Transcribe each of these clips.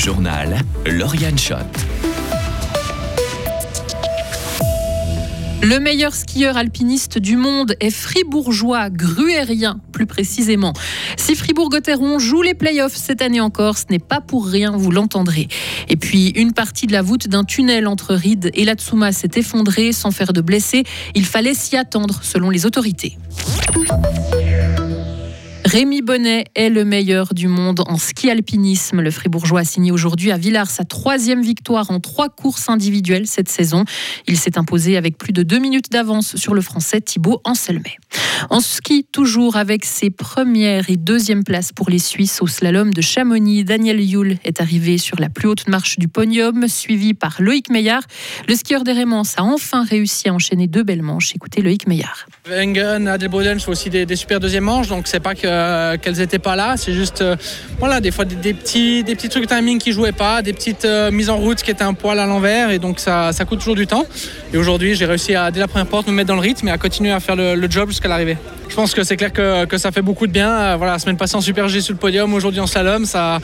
journal, Lauriane Schott. Le meilleur skieur alpiniste du monde est fribourgeois, gruérien plus précisément. Si Fribourg-Gotteron joue les playoffs cette année encore, ce n'est pas pour rien, vous l'entendrez. Et puis, une partie de la voûte d'un tunnel entre Ride et Latsuma s'est effondrée sans faire de blessés. Il fallait s'y attendre, selon les autorités. Rémi Bonnet est le meilleur du monde en ski alpinisme. Le Fribourgeois a signé aujourd'hui à Villars sa troisième victoire en trois courses individuelles cette saison. Il s'est imposé avec plus de deux minutes d'avance sur le Français Thibaut Anselmet. En ski, toujours avec ses premières et deuxième places pour les Suisses au slalom de Chamonix, Daniel Yule est arrivé sur la plus haute marche du podium, suivi par Loïc Meillard. Le skieur des Rémans a enfin réussi à enchaîner deux belles manches. Écoutez Loïc Meillard. Wengen, Adelboden font aussi des, des, super deuxièmes manches, donc c'est pas que, qu'elles n'étaient pas là, c'est juste euh, voilà, des fois des, petits, des petits trucs timing qui jouaient pas, des petites euh, mises en route qui étaient un poil à l'envers, et donc ça, ça coûte toujours du temps. Et aujourd'hui, j'ai réussi à, dès la première porte, me mettre dans le rythme et à continuer à faire le, job jusqu'à l'arrivée. Je pense que c'est clair que, que, ça fait beaucoup de bien. Euh, voilà, la semaine passée en Super G sur le podium, aujourd'hui en slalom, ça,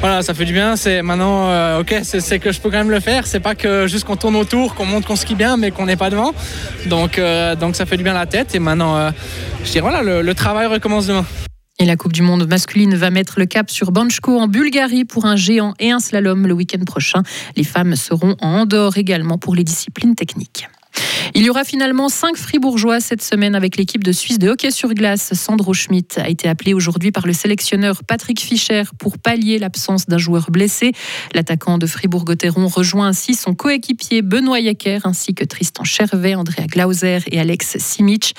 voilà, ça fait du bien. C'est maintenant, euh, ok, c'est que je peux quand même le faire. C'est pas que juste qu'on tourne autour, qu'on montre qu'on skie bien, mais qu'on n'est pas devant. Donc, euh, donc ça fait du bien la tête. Et maintenant, euh, je dirais voilà, le travail recommence demain. La Coupe du Monde masculine va mettre le cap sur Banchko en Bulgarie pour un géant et un slalom le week-end prochain. Les femmes seront en Andorre également pour les disciplines techniques. Il y aura finalement cinq fribourgeois cette semaine avec l'équipe de Suisse de hockey sur glace. Sandro Schmidt a été appelé aujourd'hui par le sélectionneur Patrick Fischer pour pallier l'absence d'un joueur blessé. L'attaquant de Fribourg-Gotteron rejoint ainsi son coéquipier Benoît Yacker ainsi que Tristan Chervet, Andrea Glauser et Alex Simic.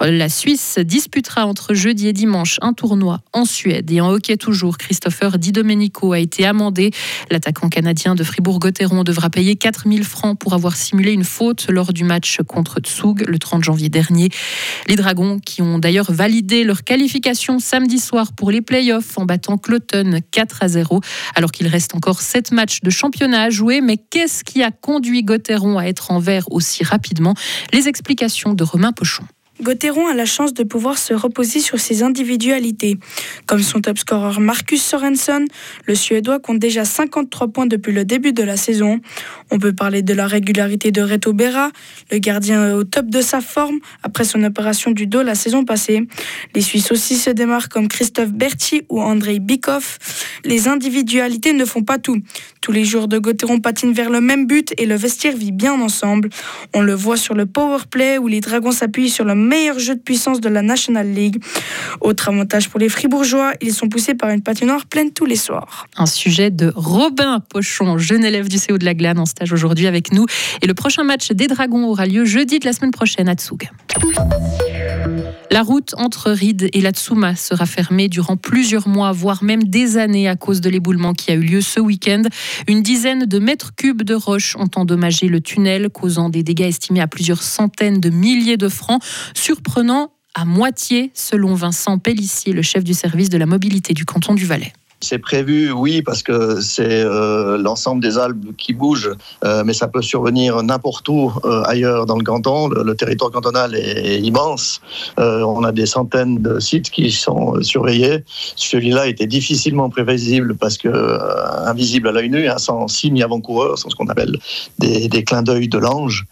La Suisse disputera entre jeudi et dimanche un tournoi en Suède et en hockey toujours. Christopher Di Domenico a été amendé. L'attaquant canadien de Fribourg-Gotteron devra payer 4000 francs pour avoir simulé une faute lors du match contre Tsug le 30 janvier dernier. Les Dragons qui ont d'ailleurs validé leur qualification samedi soir pour les playoffs en battant Cloton 4 à 0 alors qu'il reste encore 7 matchs de championnat à jouer. Mais qu'est-ce qui a conduit Gotteron à être en vert aussi rapidement? Les explications de Romain Pochon. Gauthieron a la chance de pouvoir se reposer sur ses individualités. Comme son top scorer Marcus Sorensen, le Suédois compte déjà 53 points depuis le début de la saison. On peut parler de la régularité de Reto Berra, le gardien au top de sa forme après son opération du dos la saison passée. Les Suisses aussi se démarrent comme Christophe Berti ou Andrei Bikov. Les individualités ne font pas tout. Tous les jours de Gauthieron patinent vers le même but et le vestiaire vit bien ensemble. On le voit sur le power play où les Dragons s'appuient sur le meilleur jeu de puissance de la National League. Autre avantage pour les Fribourgeois, ils sont poussés par une patinoire pleine tous les soirs. Un sujet de Robin Pochon, jeune élève du CO de la Glane en stage aujourd'hui avec nous. Et le prochain match des Dragons aura lieu jeudi de la semaine prochaine à Tsug. La route entre Ride et Latsuma sera fermée durant plusieurs mois, voire même des années à cause de l'éboulement qui a eu lieu ce week-end. Une dizaine de mètres cubes de roches ont endommagé le tunnel, causant des dégâts estimés à plusieurs centaines de milliers de francs. Surprenant à moitié, selon Vincent Pellissier, le chef du service de la mobilité du canton du Valais. C'est prévu, oui, parce que c'est euh, l'ensemble des Alpes qui bougent, euh, mais ça peut survenir n'importe où euh, ailleurs dans le canton. Le, territoire cantonal est, immense. on a des centaines de sites qui sont surveillés. Celui-là était difficilement prévisible parce que invisible à l'œil nu, hein, sans signe avant-coureur, sans ce qu'on appelle des, des, clins d'œil de l'ange.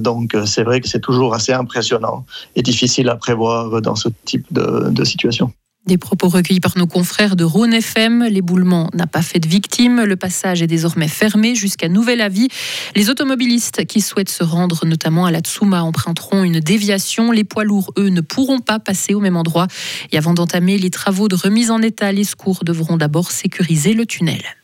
donc c'est vrai que c'est toujours assez impressionnant et difficile à prévoir dans ce type de, de situation. Des propos recueillis par nos confrères de Rhône FM. L'éboulement n'a pas fait de victimes. Le passage est désormais fermé jusqu'à nouvel avis. Les automobilistes qui souhaitent se rendre notamment à la Tsuma emprunteront une déviation. Les poids lourds, eux, ne pourront pas passer au même endroit. Et avant d'entamer les travaux de remise en état, les secours devront d'abord sécuriser le tunnel.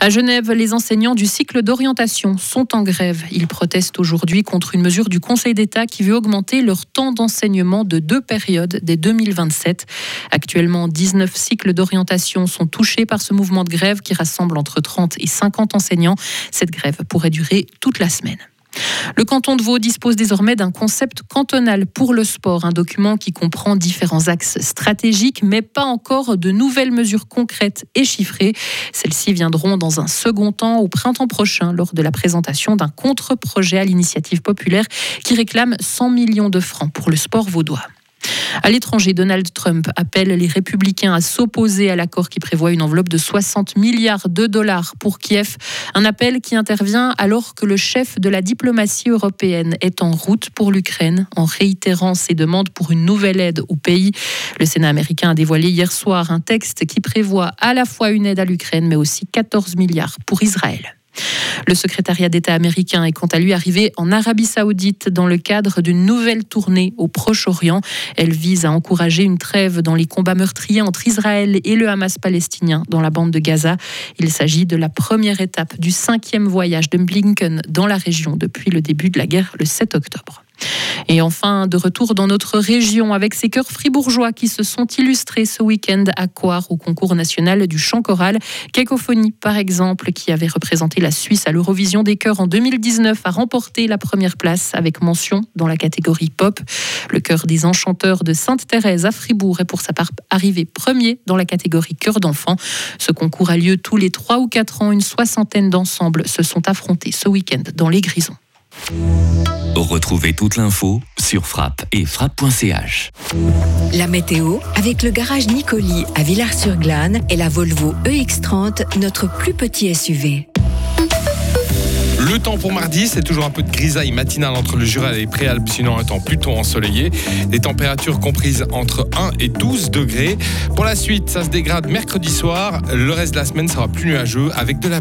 À Genève, les enseignants du cycle d'orientation sont en grève. Ils protestent aujourd'hui contre une mesure du Conseil d'État qui veut augmenter leur temps d'enseignement de deux périodes dès 2027. Actuellement, 19 cycles d'orientation sont touchés par ce mouvement de grève qui rassemble entre 30 et 50 enseignants. Cette grève pourrait durer toute la semaine. Le canton de Vaud dispose désormais d'un concept cantonal pour le sport, un document qui comprend différents axes stratégiques, mais pas encore de nouvelles mesures concrètes et chiffrées. Celles-ci viendront dans un second temps au printemps prochain lors de la présentation d'un contre-projet à l'initiative populaire qui réclame 100 millions de francs pour le sport vaudois. À l'étranger, Donald Trump appelle les républicains à s'opposer à l'accord qui prévoit une enveloppe de 60 milliards de dollars pour Kiev. Un appel qui intervient alors que le chef de la diplomatie européenne est en route pour l'Ukraine en réitérant ses demandes pour une nouvelle aide au pays. Le Sénat américain a dévoilé hier soir un texte qui prévoit à la fois une aide à l'Ukraine mais aussi 14 milliards pour Israël. Le secrétariat d'État américain est quant à lui arrivé en Arabie saoudite dans le cadre d'une nouvelle tournée au Proche-Orient. Elle vise à encourager une trêve dans les combats meurtriers entre Israël et le Hamas palestinien dans la bande de Gaza. Il s'agit de la première étape du cinquième voyage de Blinken dans la région depuis le début de la guerre le 7 octobre. Et enfin, de retour dans notre région avec ces chœurs fribourgeois qui se sont illustrés ce week-end à Coire au concours national du chant choral. Cacophonie, par exemple, qui avait représenté la Suisse à l'Eurovision des chœurs en 2019, a remporté la première place avec mention dans la catégorie pop. Le chœur des enchanteurs de Sainte-Thérèse à Fribourg est pour sa part arrivé premier dans la catégorie chœur d'enfants. Ce concours a lieu tous les 3 ou 4 ans. Une soixantaine d'ensembles se sont affrontés ce week-end dans les Grisons. Retrouvez toute l'info sur frappe et frappe.ch. La météo avec le garage Nicoli à Villars-sur-Glane et la Volvo EX30, notre plus petit SUV. Le temps pour mardi, c'est toujours un peu de grisaille matinale entre le Jura et les Préalpes, sinon un temps plutôt ensoleillé. Des températures comprises entre 1 et 12 degrés. Pour la suite, ça se dégrade mercredi soir. Le reste de la semaine sera plus nuageux avec de la